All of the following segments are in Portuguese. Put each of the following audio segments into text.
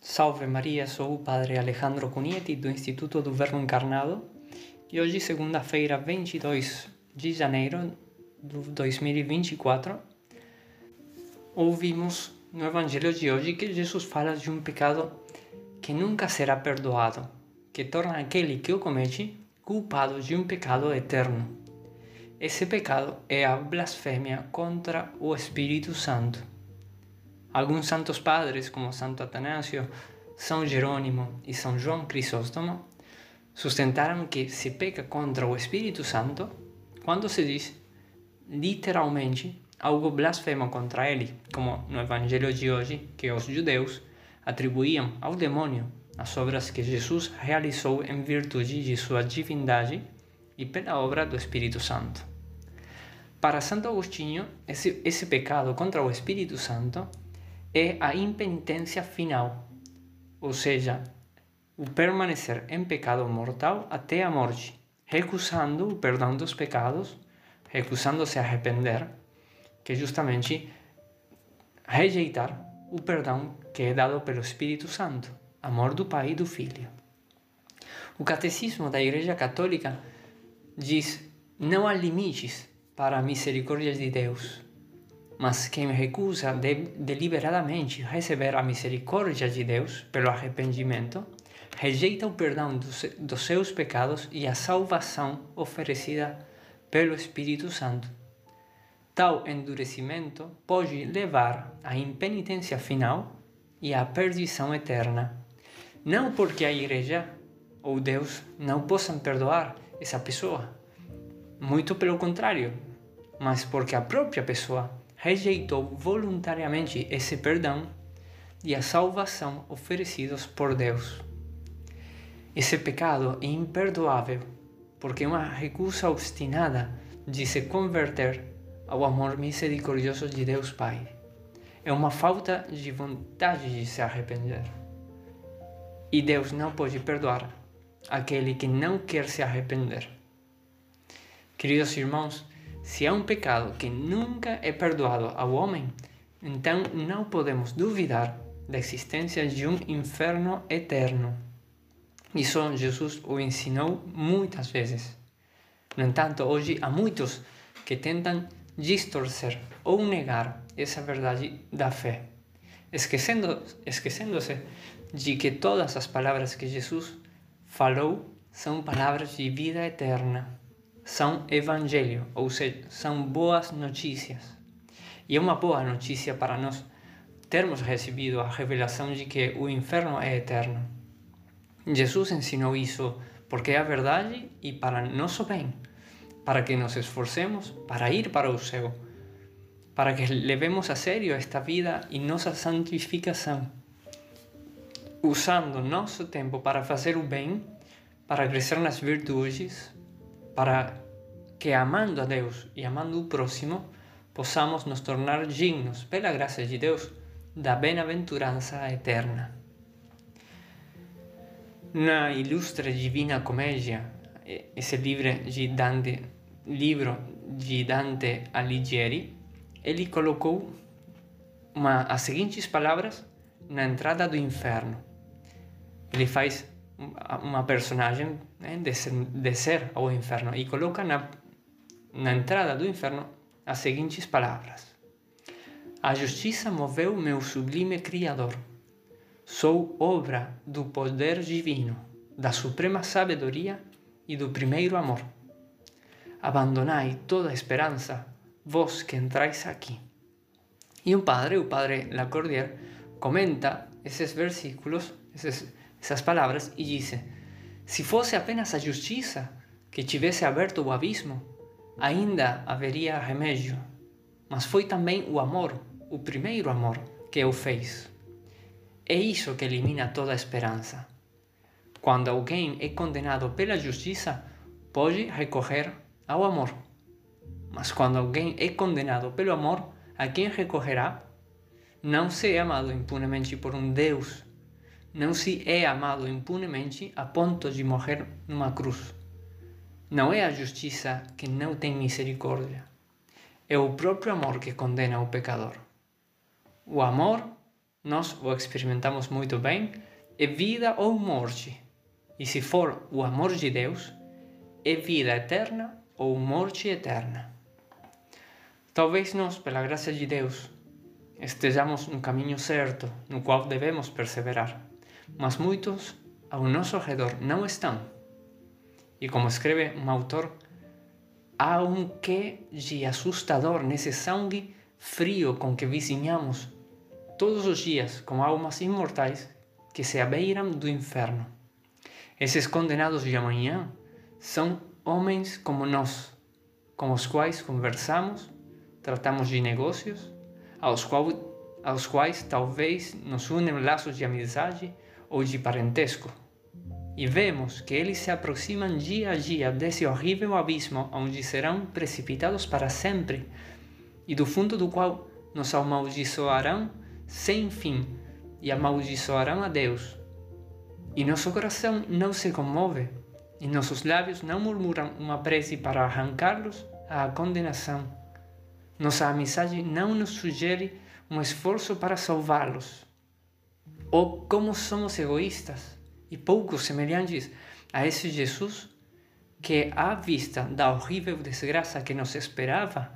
Salve Maria, sou o Padre Alejandro Cunieti do Instituto do Verbo Encarnado e hoje, segunda-feira, 22 de janeiro de 2024, ouvimos no Evangelho de hoje que Jesus fala de um pecado que nunca será perdoado, que torna aquele que o comete culpado de um pecado eterno. Esse pecado é a blasfêmia contra o Espírito Santo. Alguns santos padres, como Santo Atanásio, São Jerônimo e São João Crisóstomo, sustentaram que se peca contra o Espírito Santo quando se diz literalmente algo blasfemo contra ele, como no Evangelho de hoje, que os judeus atribuíam ao demônio as obras que Jesus realizou em virtude de sua divindade e pela obra do Espírito Santo. Para Santo Agostinho, esse, esse pecado contra o Espírito Santo é a impenitência final, ou seja, o permanecer em pecado mortal até a morte, recusando o perdão dos pecados, recusando se arrepender, que é justamente rejeitar o perdão que é dado pelo Espírito Santo, amor do Pai e do Filho. O Catecismo da Igreja Católica diz: não há limites para a misericórdia de Deus mas quem recusa de, deliberadamente receber a misericórdia de Deus pelo arrependimento, rejeita o perdão dos, dos seus pecados e a salvação oferecida pelo Espírito Santo. Tal endurecimento pode levar à impenitência final e à perdição eterna. Não porque a Igreja ou Deus não possam perdoar essa pessoa, muito pelo contrário, mas porque a própria pessoa rejeitou voluntariamente esse perdão e a salvação oferecidos por Deus. Esse pecado é imperdoável porque é uma recusa obstinada de se converter ao amor misericordioso de Deus Pai. É uma falta de vontade de se arrepender. E Deus não pode perdoar aquele que não quer se arrepender. Queridos irmãos, se há um pecado que nunca é perdoado ao homem, então não podemos duvidar da existência de um inferno eterno. Isso Jesus o ensinou muitas vezes. No entanto, hoje há muitos que tentam distorcer ou negar essa verdade da fé, esquecendo, esquecendo-se de que todas as palavras que Jesus falou são palavras de vida eterna são evangelho, ou seja, são boas notícias. E é uma boa notícia para nós termos recebido a revelação de que o inferno é eterno. Jesus ensinou isso porque é a verdade e para nosso bem, para que nos esforcemos para ir para o céu, para que levemos a sério esta vida e nossa santificação, usando nosso tempo para fazer o bem, para crescer nas virtudes, para que amando a Deus e amando o próximo, possamos nos tornar dignos, pela graça de Deus, da bem-aventurança eterna. Na ilustre Divina Comédia, esse livro de Dante, livro de Dante Alighieri, ele colocou uma, as seguintes palavras na entrada do inferno. Ele faz uma personagem né, descer, ao inferno e coloca na, na entrada do inferno as seguintes palavras: A justiça moveu meu sublime Criador. Sou obra do poder divino, da suprema sabedoria e do primeiro amor. Abandonai toda esperança, vós que entrais aqui. E um padre, o padre Lacordier, comenta esses versículos, esses essas palavras e disse: Se fosse apenas a justiça que tivesse aberto o abismo, ainda haveria remédio. Mas foi também o amor, o primeiro amor, que o fez. É isso que elimina toda a esperança. Quando alguém é condenado pela justiça, pode recorrer ao amor. Mas quando alguém é condenado pelo amor, a quem recorrerá? Não se é amado impunemente por um Deus não se é amado impunemente a ponto de morrer numa cruz. Não é a justiça que não tem misericórdia. É o próprio amor que condena o pecador. O amor nós o experimentamos muito bem, é vida ou morte. E se for o amor de Deus, é vida eterna ou morte eterna. Talvez nós, pela graça de Deus, estejamos no caminho certo, no qual devemos perseverar, mas muitos ao nosso redor não estão. E como escreve um autor, há um quê de assustador nesse sangue frio com que vizinhamos todos os dias com almas imortais que se abeiram do inferno. Esses condenados de amanhã são homens como nós, com os quais conversamos, tratamos de negócios, aos, qual, aos quais talvez nos unem laços de amizade ou de parentesco. E vemos que eles se aproximam dia a dia desse horrível abismo onde serão precipitados para sempre e do fundo do qual nos amaldiçoarão sem fim e amaldiçoarão a Deus. E nosso coração não se comove, e nossos lábios não murmuram uma prece para arrancá-los à condenação. Nossa amizade não nos sugere um esforço para salvá-los. Ou como somos egoístas e pouco semelhantes a esse Jesus que, à vista da horrível desgraça que nos esperava,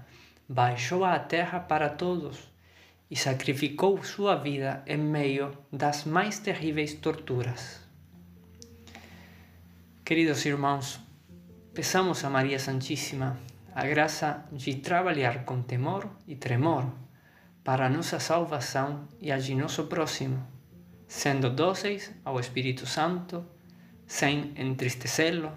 baixou à terra para todos e sacrificou sua vida em meio das mais terríveis torturas. Queridos irmãos, peçamos a Maria Santíssima a graça de trabalhar com temor e tremor para nossa salvação e a de nosso próximo, sendo dóceis ao Espírito Santo, sem entristecê-lo,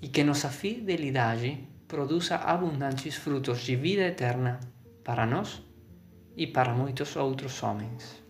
e que nossa fidelidade produza abundantes frutos de vida eterna para nós e para muitos outros homens.